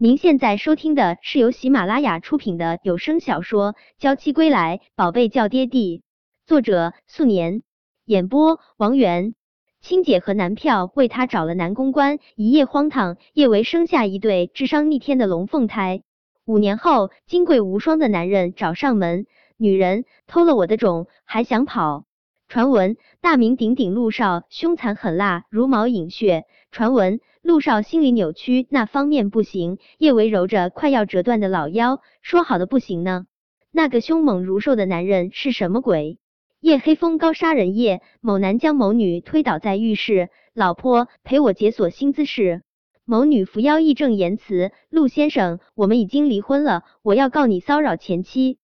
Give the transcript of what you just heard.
您现在收听的是由喜马拉雅出品的有声小说《娇妻归来，宝贝叫爹地》，作者素年，演播王源。青姐和男票为他找了男公关，一夜荒唐，叶维生下一对智商逆天的龙凤胎。五年后，金贵无双的男人找上门，女人偷了我的种，还想跑。传闻大名鼎鼎陆少凶残狠辣，如毛饮血。传闻。陆少心理扭曲，那方面不行。叶维揉着快要折断的老腰，说好的不行呢？那个凶猛如兽的男人是什么鬼？夜黑风高杀人夜，某男将某女推倒在浴室，老婆陪我解锁新姿势。某女扶腰义正言辞：陆先生，我们已经离婚了，我要告你骚扰前妻。